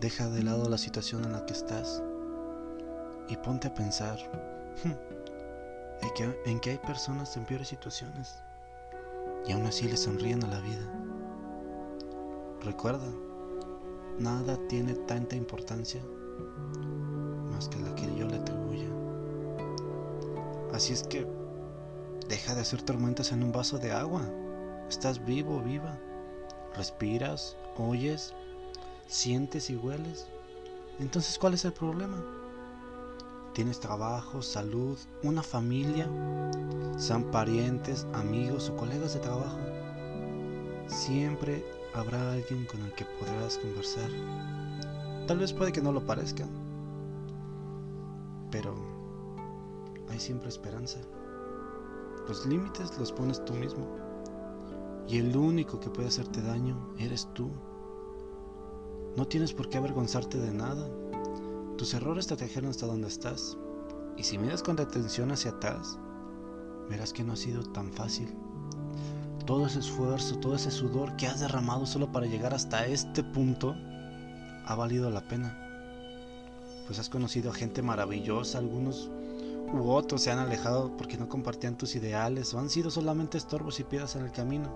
Deja de lado la situación en la que estás y ponte a pensar hmm, en, que, hay personas en peores situaciones y aún así le sonríen a la vida. Recuerda, nada tiene tanta importancia más que la que yo le atribuya. Así es que deja de hacer tormentas en un vaso de agua. Estás vivo viva. Respiras, oyes, sientes y hueles. Entonces, ¿cuál es el problema? Tienes trabajo, salud, una familia, sean parientes, amigos o colegas de trabajo. Siempre habrá alguien con el que podrás conversar. Tal vez puede que no lo parezca, pero hay siempre esperanza. Los límites los pones tú mismo. Y el único que puede hacerte daño eres tú. No tienes por qué avergonzarte de nada. Tus errores te trajeron hasta donde estás. Y si miras con atención hacia atrás, verás que no ha sido tan fácil. Todo ese esfuerzo, todo ese sudor que has derramado solo para llegar hasta este punto, ha valido la pena. Pues has conocido a gente maravillosa, algunos u otros se han alejado porque no compartían tus ideales o han sido solamente estorbos y piedras en el camino.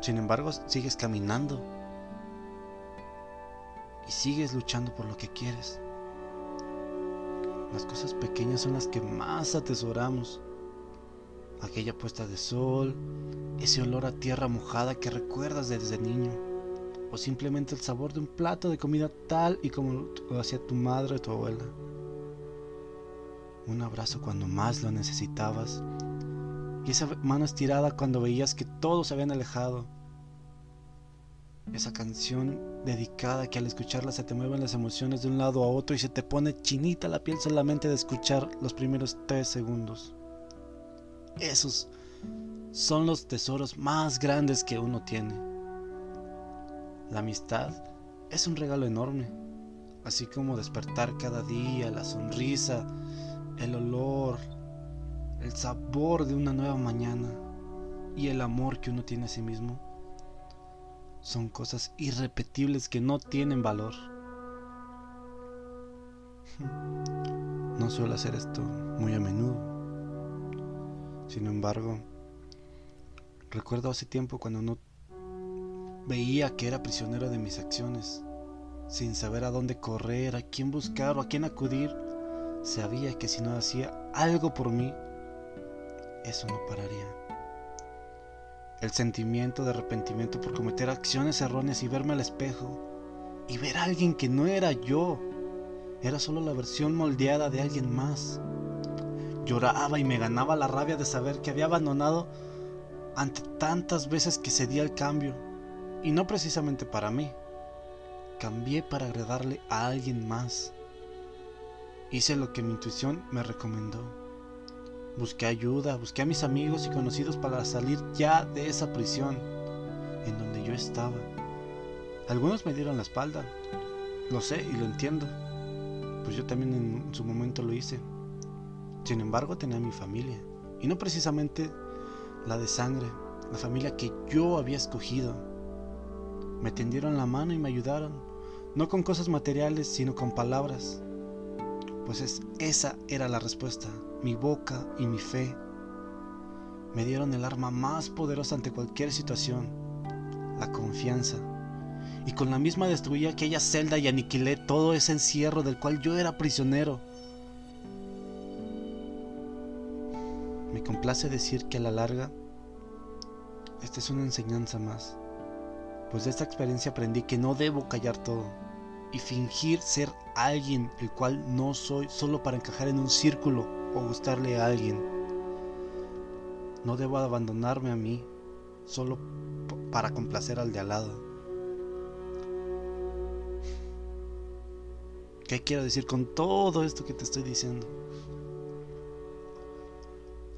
Sin embargo, sigues caminando y sigues luchando por lo que quieres. Las cosas pequeñas son las que más atesoramos. Aquella puesta de sol, ese olor a tierra mojada que recuerdas desde niño, o simplemente el sabor de un plato de comida tal y como lo hacía tu madre o tu abuela. Un abrazo cuando más lo necesitabas, y esa mano estirada cuando veías que todos se habían alejado. Esa canción dedicada que al escucharla se te mueven las emociones de un lado a otro y se te pone chinita la piel solamente de escuchar los primeros tres segundos. Esos son los tesoros más grandes que uno tiene. La amistad es un regalo enorme, así como despertar cada día, la sonrisa, el olor, el sabor de una nueva mañana y el amor que uno tiene a sí mismo son cosas irrepetibles que no tienen valor. No suelo hacer esto muy a menudo. Sin embargo, recuerdo hace tiempo cuando no veía que era prisionero de mis acciones, sin saber a dónde correr, a quién buscar o a quién acudir, sabía que si no hacía algo por mí, eso no pararía. El sentimiento de arrepentimiento por cometer acciones erróneas y verme al espejo y ver a alguien que no era yo. Era solo la versión moldeada de alguien más. Lloraba y me ganaba la rabia de saber que había abandonado ante tantas veces que cedía el cambio. Y no precisamente para mí. Cambié para agradarle a alguien más. Hice lo que mi intuición me recomendó. Busqué ayuda, busqué a mis amigos y conocidos para salir ya de esa prisión en donde yo estaba. Algunos me dieron la espalda, lo sé y lo entiendo, pues yo también en su momento lo hice. Sin embargo, tenía mi familia, y no precisamente la de sangre, la familia que yo había escogido. Me tendieron la mano y me ayudaron, no con cosas materiales, sino con palabras. Pues es, esa era la respuesta mi boca y mi fe. Me dieron el arma más poderosa ante cualquier situación, la confianza. Y con la misma destruí aquella celda y aniquilé todo ese encierro del cual yo era prisionero. Me complace decir que a la larga, esta es una enseñanza más, pues de esta experiencia aprendí que no debo callar todo y fingir ser alguien el cual no soy solo para encajar en un círculo o gustarle a alguien. No debo abandonarme a mí solo para complacer al de al lado. ¿Qué quiero decir con todo esto que te estoy diciendo?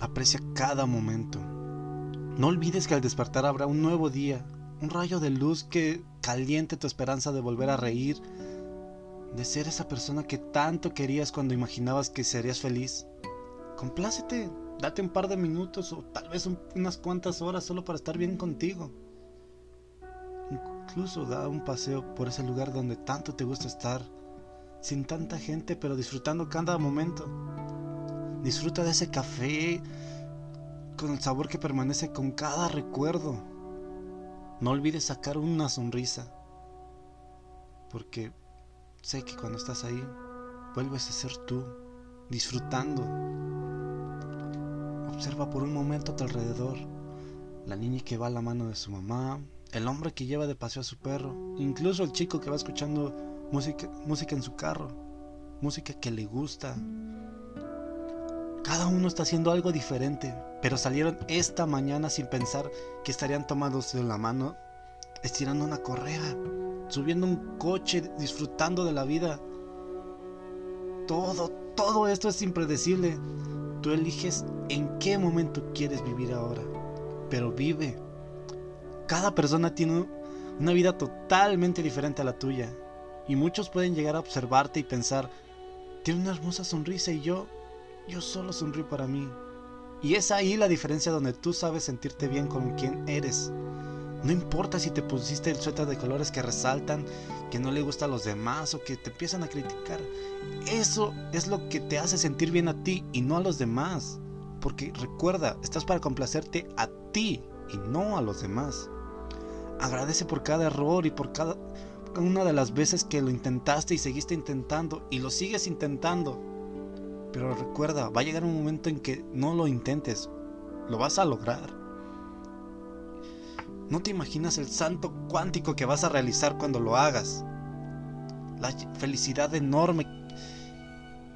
Aprecia cada momento. No olvides que al despertar habrá un nuevo día, un rayo de luz que caliente tu esperanza de volver a reír, de ser esa persona que tanto querías cuando imaginabas que serías feliz. Complácete, date un par de minutos o tal vez unas cuantas horas solo para estar bien contigo. incluso da un paseo por ese lugar donde tanto te gusta estar, sin tanta gente, pero disfrutando cada momento. Disfruta de ese café con el sabor que permanece con cada recuerdo. No olvides sacar una sonrisa, porque sé que cuando estás ahí, vuelves a ser tú, disfrutando. Observa por un momento a tu alrededor, la niña que va a la mano de su mamá, el hombre que lleva de paseo a su perro, incluso el chico que va escuchando música, música en su carro, música que le gusta. Cada uno está haciendo algo diferente, pero salieron esta mañana sin pensar que estarían tomados de la mano, estirando una correa, subiendo un coche, disfrutando de la vida. Todo, todo esto es impredecible. Tú eliges en qué momento quieres vivir ahora, pero vive cada persona tiene una vida totalmente diferente a la tuya. Y muchos pueden llegar a observarte y pensar, tiene una hermosa sonrisa y yo, yo solo sonrío para mí. Y es ahí la diferencia donde tú sabes sentirte bien con quien eres. No importa si te pusiste el suéter de colores que resaltan, que no le gusta a los demás o que te empiezan a criticar. Eso es lo que te hace sentir bien a ti y no a los demás. Porque recuerda, estás para complacerte a ti y no a los demás. Agradece por cada error y por cada una de las veces que lo intentaste y seguiste intentando y lo sigues intentando. Pero recuerda, va a llegar un momento en que no lo intentes, lo vas a lograr. No te imaginas el salto cuántico que vas a realizar cuando lo hagas. La felicidad enorme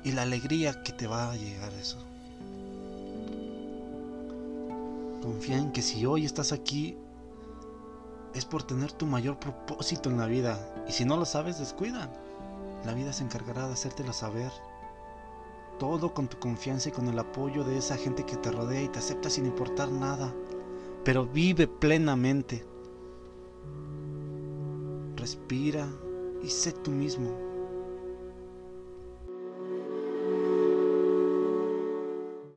y la alegría que te va a llegar eso. Confía en que si hoy estás aquí es por tener tu mayor propósito en la vida. Y si no lo sabes, descuida. La vida se encargará de hacértelo saber. Todo con tu confianza y con el apoyo de esa gente que te rodea y te acepta sin importar nada. Pero vive plenamente. Respira y sé tú mismo.